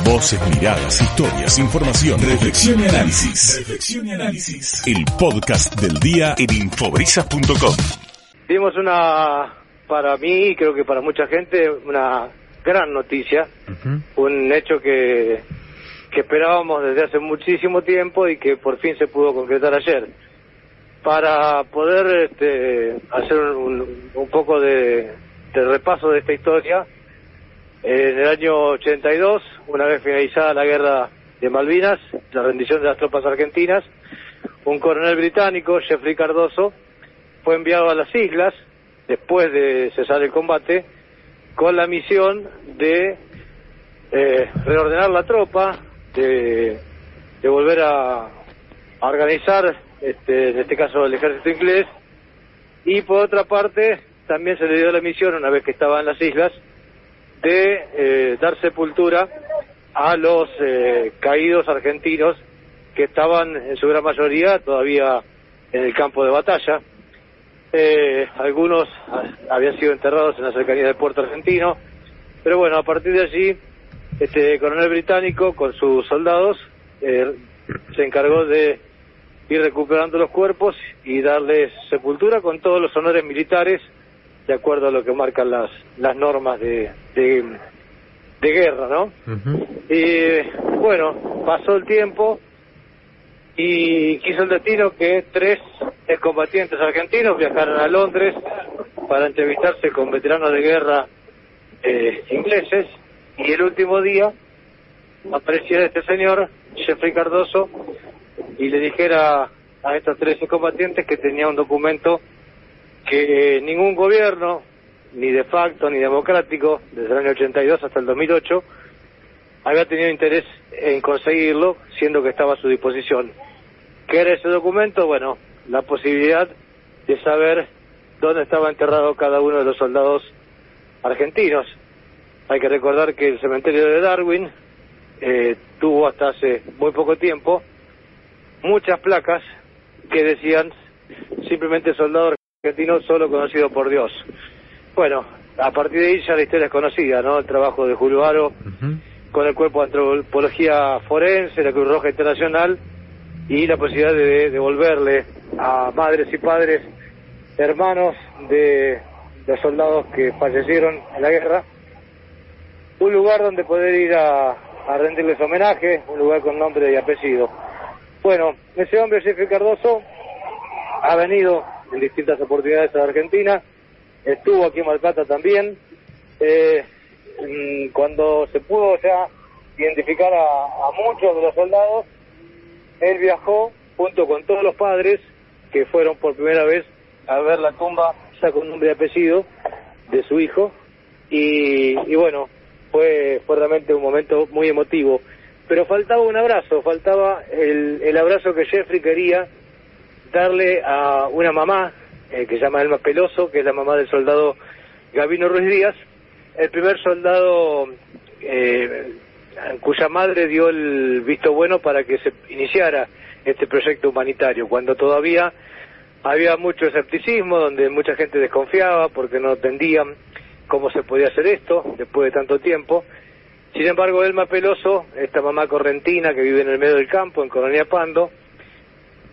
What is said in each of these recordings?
Voces, miradas, historias, información, reflexión y análisis. Reflexión y análisis. El podcast del día en infobrisas.com. Dimos una, para mí y creo que para mucha gente, una gran noticia. Un hecho que, que esperábamos desde hace muchísimo tiempo y que por fin se pudo concretar ayer. Para poder este, hacer un, un poco de, de repaso de esta historia, en el año 82, una vez finalizada la guerra de Malvinas, la rendición de las tropas argentinas, un coronel británico, Jeffrey Cardoso, fue enviado a las islas, después de cesar el combate, con la misión de eh, reordenar la tropa, de, de volver a, a organizar, este, en este caso el ejército inglés, y por otra parte también se le dio la misión, una vez que estaba en las islas, de eh, dar sepultura a los eh, caídos argentinos que estaban en su gran mayoría todavía en el campo de batalla. Eh, algunos habían sido enterrados en la cercanía del puerto argentino, pero bueno, a partir de allí, este coronel británico con sus soldados eh, se encargó de ir recuperando los cuerpos y darles sepultura con todos los honores militares de acuerdo a lo que marcan las, las normas de, de, de guerra, ¿no? Y bueno, pasó el tiempo y quiso el destino que tres combatientes argentinos viajaran a Londres para entrevistarse con veteranos de guerra eh, ingleses y el último día apareciera este señor, Jeffrey Cardoso, y le dijera a estos tres combatientes que tenía un documento que ningún gobierno, ni de facto ni democrático, desde el año 82 hasta el 2008, había tenido interés en conseguirlo, siendo que estaba a su disposición. ¿Qué era ese documento? Bueno, la posibilidad de saber dónde estaba enterrado cada uno de los soldados argentinos. Hay que recordar que el cementerio de Darwin eh, tuvo hasta hace muy poco tiempo muchas placas que decían simplemente soldados argentino solo conocido por Dios. Bueno, a partir de ahí ya la historia es conocida, ¿no? El trabajo de Julio Aro con el Cuerpo de Antropología Forense, la Cruz Roja Internacional y la posibilidad de devolverle a madres y padres, hermanos de los soldados que fallecieron en la guerra, un lugar donde poder ir a, a rendirles homenaje, un lugar con nombre y apellido. Bueno, ese hombre, Jeffrey Cardoso, ha venido en distintas oportunidades a Argentina, estuvo aquí en Malpata también. Eh, mm, cuando se pudo ya identificar a, muchos de los soldados, él viajó junto con todos los padres que fueron por primera vez a ver la tumba ya con nombre y apellido de su hijo y, y bueno, fue, fue realmente un momento muy emotivo. Pero faltaba un abrazo, faltaba el, el abrazo que Jeffrey quería darle a una mamá eh, que se llama Elma Peloso, que es la mamá del soldado Gabino Ruiz Díaz, el primer soldado eh, cuya madre dio el visto bueno para que se iniciara este proyecto humanitario, cuando todavía había mucho escepticismo, donde mucha gente desconfiaba porque no entendían cómo se podía hacer esto después de tanto tiempo. Sin embargo, Elma Peloso, esta mamá correntina que vive en el medio del campo, en Colonia Pando,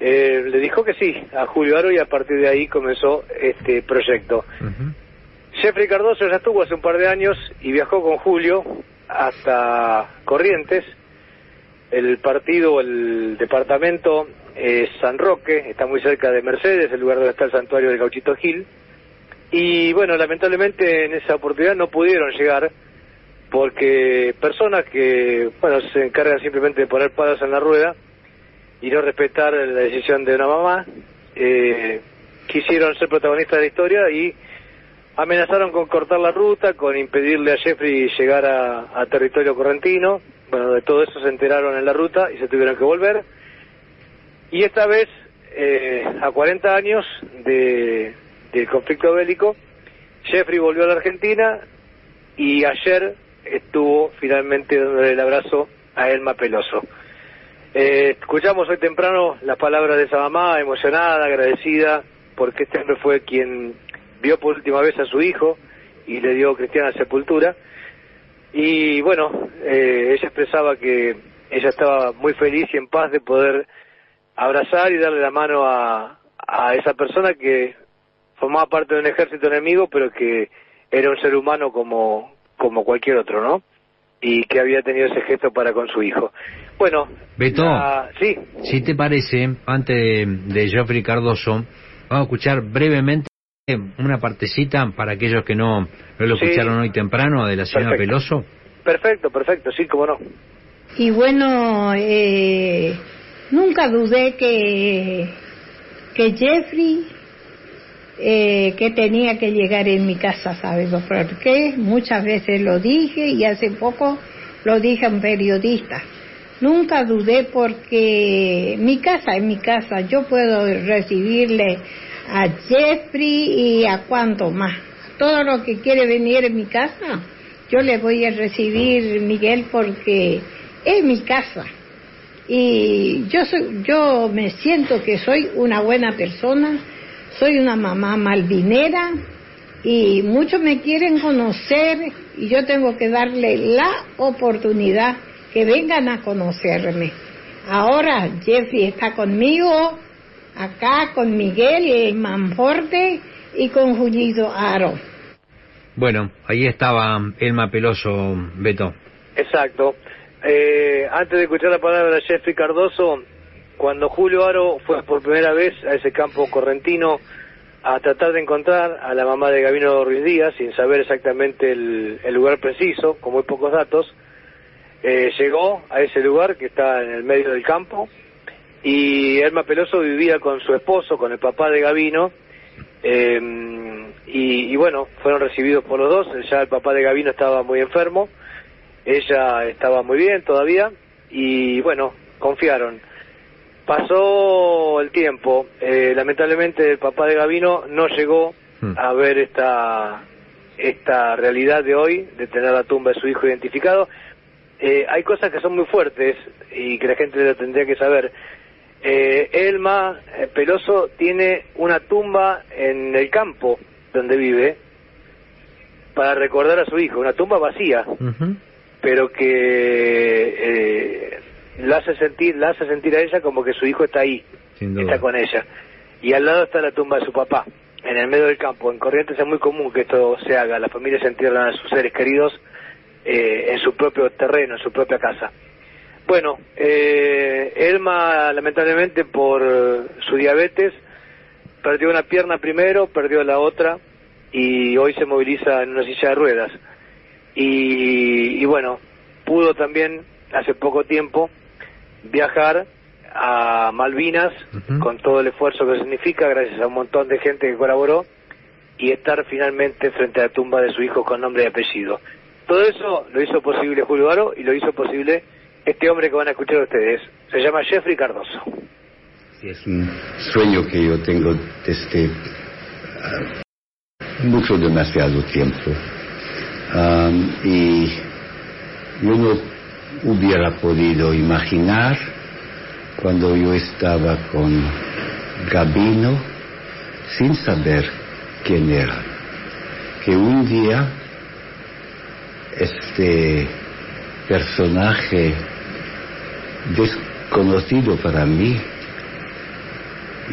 eh, le dijo que sí a Julio Aro y a partir de ahí comenzó este proyecto. Jeffrey Cardoso ya estuvo hace un par de años y viajó con Julio hasta Corrientes. El partido, el departamento es San Roque, está muy cerca de Mercedes, el lugar donde está el santuario del Gauchito Gil. Y bueno, lamentablemente en esa oportunidad no pudieron llegar porque personas que, bueno, se encargan simplemente de poner palos en la rueda, y no respetar la decisión de una mamá, eh, quisieron ser protagonistas de la historia y amenazaron con cortar la ruta, con impedirle a Jeffrey llegar a, territorio correntino. Bueno, de todo eso se enteraron en la ruta y se tuvieron que volver. Y esta vez, eh, a 40 años de, del conflicto bélico, Jeffrey volvió a la Argentina y ayer estuvo finalmente dándole el abrazo a Elma Peloso. Eh, escuchamos hoy temprano las palabras de esa mamá, emocionada, agradecida, porque este hombre fue quien vio por última vez a su hijo y le dio cristiana sepultura. Y bueno, eh, ella expresaba que ella estaba muy feliz y en paz de poder abrazar y darle la mano a, esa persona que formaba parte de un ejército enemigo, pero que era un ser humano como cualquier otro, ¿no? Y que había tenido ese gesto para con su hijo. Bueno, Beto, sí. si te parece, antes de, de Geoffrey Cardoso, vamos a escuchar brevemente una partecita para aquellos que no, no lo escucharon hoy temprano de la señora Peloso. Perfecto, perfecto, sí, cómo no. Y bueno, eh, nunca dudé que, que Jeffrey eh, que tenía que llegar en mi casa, ¿sabes por qué? Muchas veces lo dije y hace poco lo dije a un periodista. Nunca dudé porque mi casa es mi casa, yo puedo recibirle a Jeffrey y a cuanto más. Todo lo que quiere venir en mi casa, yo le voy a recibir, Miguel, porque es mi casa. Y yo, soy, yo me siento que soy una buena persona, soy una mamá malvinera y muchos me quieren conocer y yo tengo que darle la oportunidad que vengan a conocerme. Ahora Jeffrey está conmigo, acá con Miguel Manforte y con Julito Aro. Bueno, ahí estaba Elma Peloso, Beto. Exacto. Eh, antes de escuchar la palabra de Jeffrey Cardoso, cuando Julio Aro fue por primera vez a ese campo correntino a tratar de encontrar a la mamá de Gabino Ruiz Díaz, sin saber exactamente el, lugar preciso, con muy pocos datos, eh, llegó a ese lugar que está en el medio del campo y Elma Peloso vivía con su esposo, con el papá de Gabino, eh, y, y, bueno, fueron recibidos por los dos, ya el papá de Gabino estaba muy enfermo, ella estaba muy bien todavía, y bueno, confiaron. Pasó el tiempo, eh, lamentablemente el papá de Gavino no llegó hmm. a ver esta, esta realidad de hoy, de tener la tumba de su hijo identificado. Eh, hay cosas que son muy fuertes y que la gente tendría que saber. Eh, Elma eh, Peloso tiene una tumba en el campo donde vive para recordar a su hijo, una tumba vacía, pero que la hace sentir, la hace sentir a ella como que su hijo está ahí, está con ella. Y al lado está la tumba de su papá, en el medio del campo. En Corrientes es muy común que esto se haga, las familias entierran a sus seres queridos eh, en su propio terreno, en su propia casa. Bueno, eh, Elma lamentablemente por su diabetes perdió una pierna primero, perdió la otra y hoy se moviliza en una silla de ruedas. Y, y bueno, pudo también hace poco tiempo viajar a Malvinas con todo el esfuerzo que significa, gracias a un montón de gente que colaboró, y estar finalmente frente a la tumba de su hijo con nombre y apellido. Todo eso lo hizo posible Julio Aro y lo hizo posible este hombre que van a escuchar ustedes. Se llama Jeffrey Cardoso. es un sueño que yo tengo desde uh, mucho demasiado tiempo. Um, y yo no hubiera podido imaginar cuando yo estaba con Gabino sin saber quién era, que un día este personaje desconocido para mí,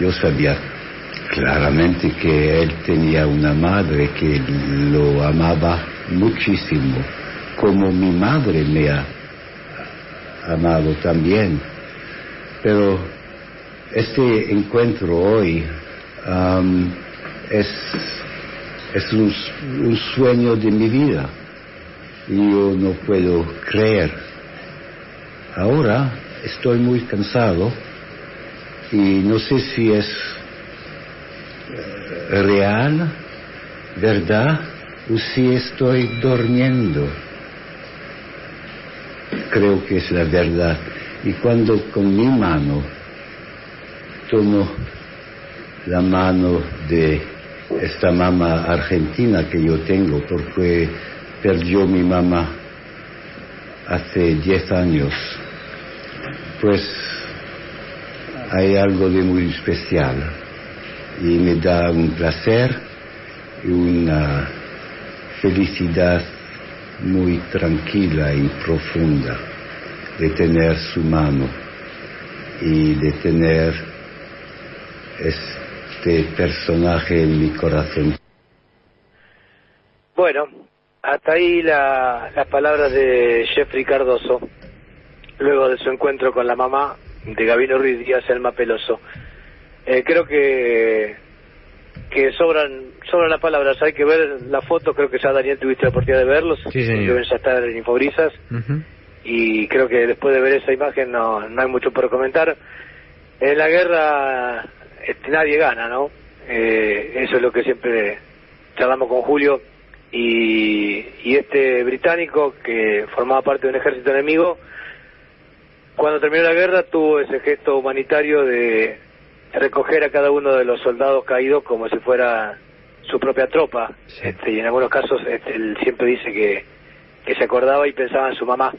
yo sabía claramente que él tenía una madre que lo amaba muchísimo, como mi madre me ha amado también. Pero este encuentro hoy um, es, es un, un, sueño de mi vida y yo no puedo creer. Ahora estoy muy cansado y no sé si es eh, real, verdad, o si estoy durmiendo creo que es la verdad. Y cuando con mi mano tomo la mano de esta mamá argentina que yo tengo, porque perdió mi mamá hace 10 años, pues hay algo de muy especial y me da un placer y una felicidad muy tranquila y profunda de tener su mano y de tener este personaje en mi corazón. Bueno, hasta ahí la, las palabras de Jeffrey Cardoso, luego de su encuentro con la mamá de Gabino Ruiz Díaz, Elma Peloso. Eh, creo que que sobran sobran las palabras, hay que ver la foto, creo que ya Daniel tuviste la oportunidad de verlos, sí, deben ya estar en Infobrisas, y creo que después de ver esa imagen no, no hay mucho por comentar. En la guerra este, nadie gana, ¿no? Eh, eso es lo que siempre charlamos con Julio, y, y este británico que formaba parte de un ejército enemigo, cuando terminó la guerra tuvo ese gesto humanitario de recoger a cada uno de los soldados caídos como si fuera su propia tropa. Este, y en algunos casos este, él siempre dice que, que se acordaba y pensaba en su mamá,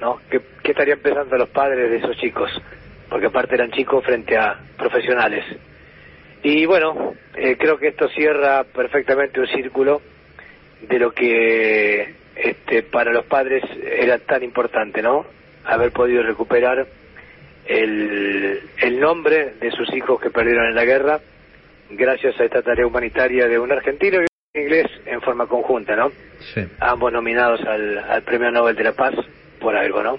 ¿no? ¿Qué, qué estarían pensando los padres de esos chicos? Porque aparte eran chicos frente a profesionales. Y bueno, eh, creo que esto cierra perfectamente un círculo de lo que este, para los padres era tan importante, ¿no? Haber podido recuperar el, el nombre de sus hijos que perdieron en la guerra gracias a esta tarea humanitaria de un argentino y un inglés en forma conjunta, ¿no? Sí. Ambos nominados al, al Premio Nobel de la Paz por algo, ¿no?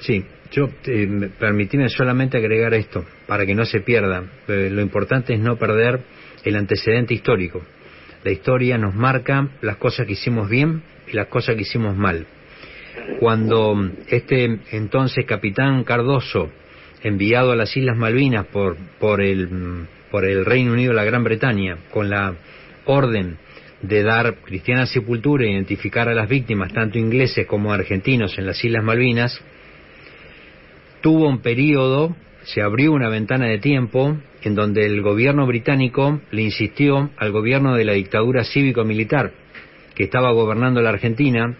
Sí, yo eh, permitime solamente agregar esto para que no se pierda. Eh, lo importante es no perder el antecedente histórico. La historia nos marca las cosas que hicimos bien y las cosas que hicimos mal. Cuando este entonces capitán Cardoso, enviado a las Islas Malvinas por, por, el, por el Reino Unido la Gran Bretaña, con la orden de dar cristiana sepultura e identificar a las víctimas, tanto ingleses como argentinos, en las Islas Malvinas, tuvo un periodo, se abrió una ventana de tiempo en donde el gobierno británico le insistió al gobierno de la dictadura cívico-militar que estaba gobernando la Argentina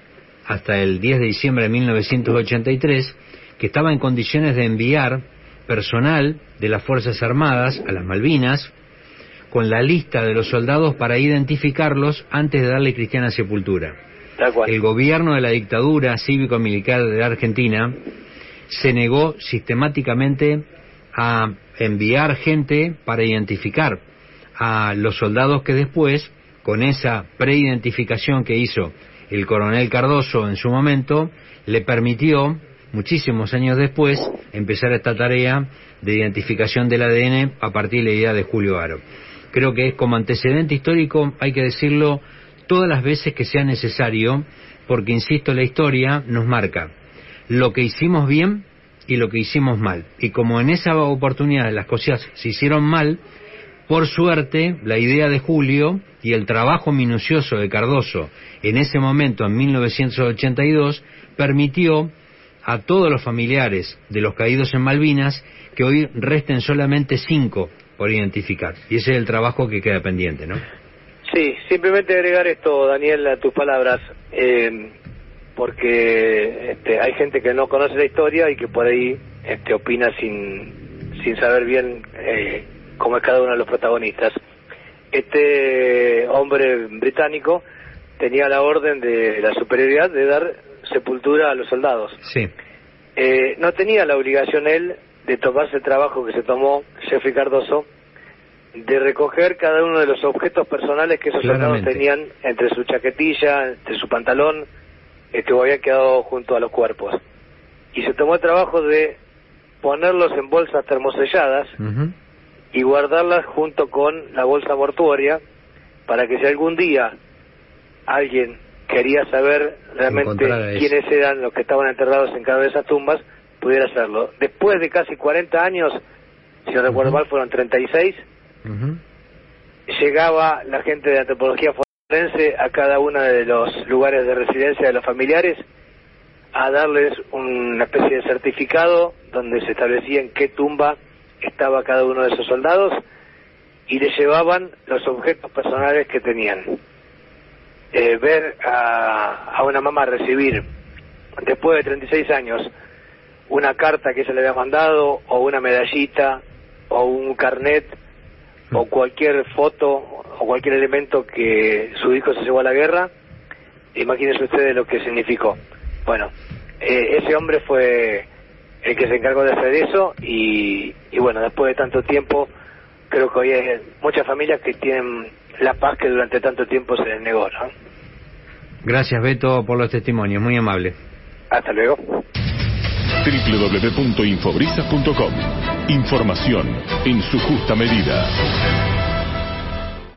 hasta el 10 de diciembre de 1983, que estaba en condiciones de enviar personal de las Fuerzas Armadas a las Malvinas con la lista de los soldados para identificarlos antes de darle cristiana sepultura. El gobierno de la dictadura cívico-militar de la Argentina se negó sistemáticamente a enviar gente para identificar a los soldados que después, con esa preidentificación que hizo el coronel Cardoso en su momento, le permitió, muchísimos años después, empezar esta tarea de identificación del ADN a partir de la idea de Julio Aro. Creo que es como antecedente histórico, hay que decirlo todas las veces que sea necesario, porque, insisto, la historia nos marca lo que hicimos bien y lo que hicimos mal. Y como en esa oportunidad las cosas se hicieron mal, por suerte, la idea de Julio y el trabajo minucioso de Cardoso en ese momento, en 1982, permitió a todos los familiares de los caídos en Malvinas que hoy resten solamente cinco por identificar. Y ese es el trabajo que queda pendiente, ¿no? Sí, simplemente agregar esto, Daniel, a tus palabras. Eh, porque este, hay gente que no conoce la historia y que por ahí este, opina sin, sin saber bien eh, cómo es cada uno de los protagonistas. Este hombre británico tenía la orden de la superioridad de dar sepultura a los soldados. Sí. Eh, no tenía la obligación él de tomarse el trabajo que se tomó Jeffrey Cardoso de recoger cada uno de los objetos personales que esos soldados tenían entre su chaquetilla, entre su pantalón, que habían quedado junto a los cuerpos. Y se tomó el trabajo de ponerlos en bolsas termoselladas y guardarlas junto con la bolsa mortuoria para que si algún día alguien quería saber realmente quiénes eran los que estaban enterrados en cada de esas tumbas, pudiera hacerlo. Después de casi 40 años, si no recuerdo mal, fueron 36, llegaba la gente de antropología a cada uno de los lugares de residencia de los familiares a darles una especie de certificado donde se establecía en qué tumba estaba cada uno de esos soldados y le llevaban los objetos personales que tenían. Eh, ver a, a, una mamá recibir, después de 36 años, una carta que se le había mandado, o una medallita, o un carnet, o cualquier foto o cualquier elemento que su hijo se llevó a la guerra, imagínense ustedes lo que significó. Bueno, eh, ese hombre fue el que se encargó de hacer eso y, y bueno, después de tanto tiempo, creo que hoy hay muchas familias que tienen la paz que durante tanto tiempo se les negó. ¿no? Gracias, Beto, por los testimonios, muy amable. Hasta luego. www.infobrisas.com Información en su justa medida.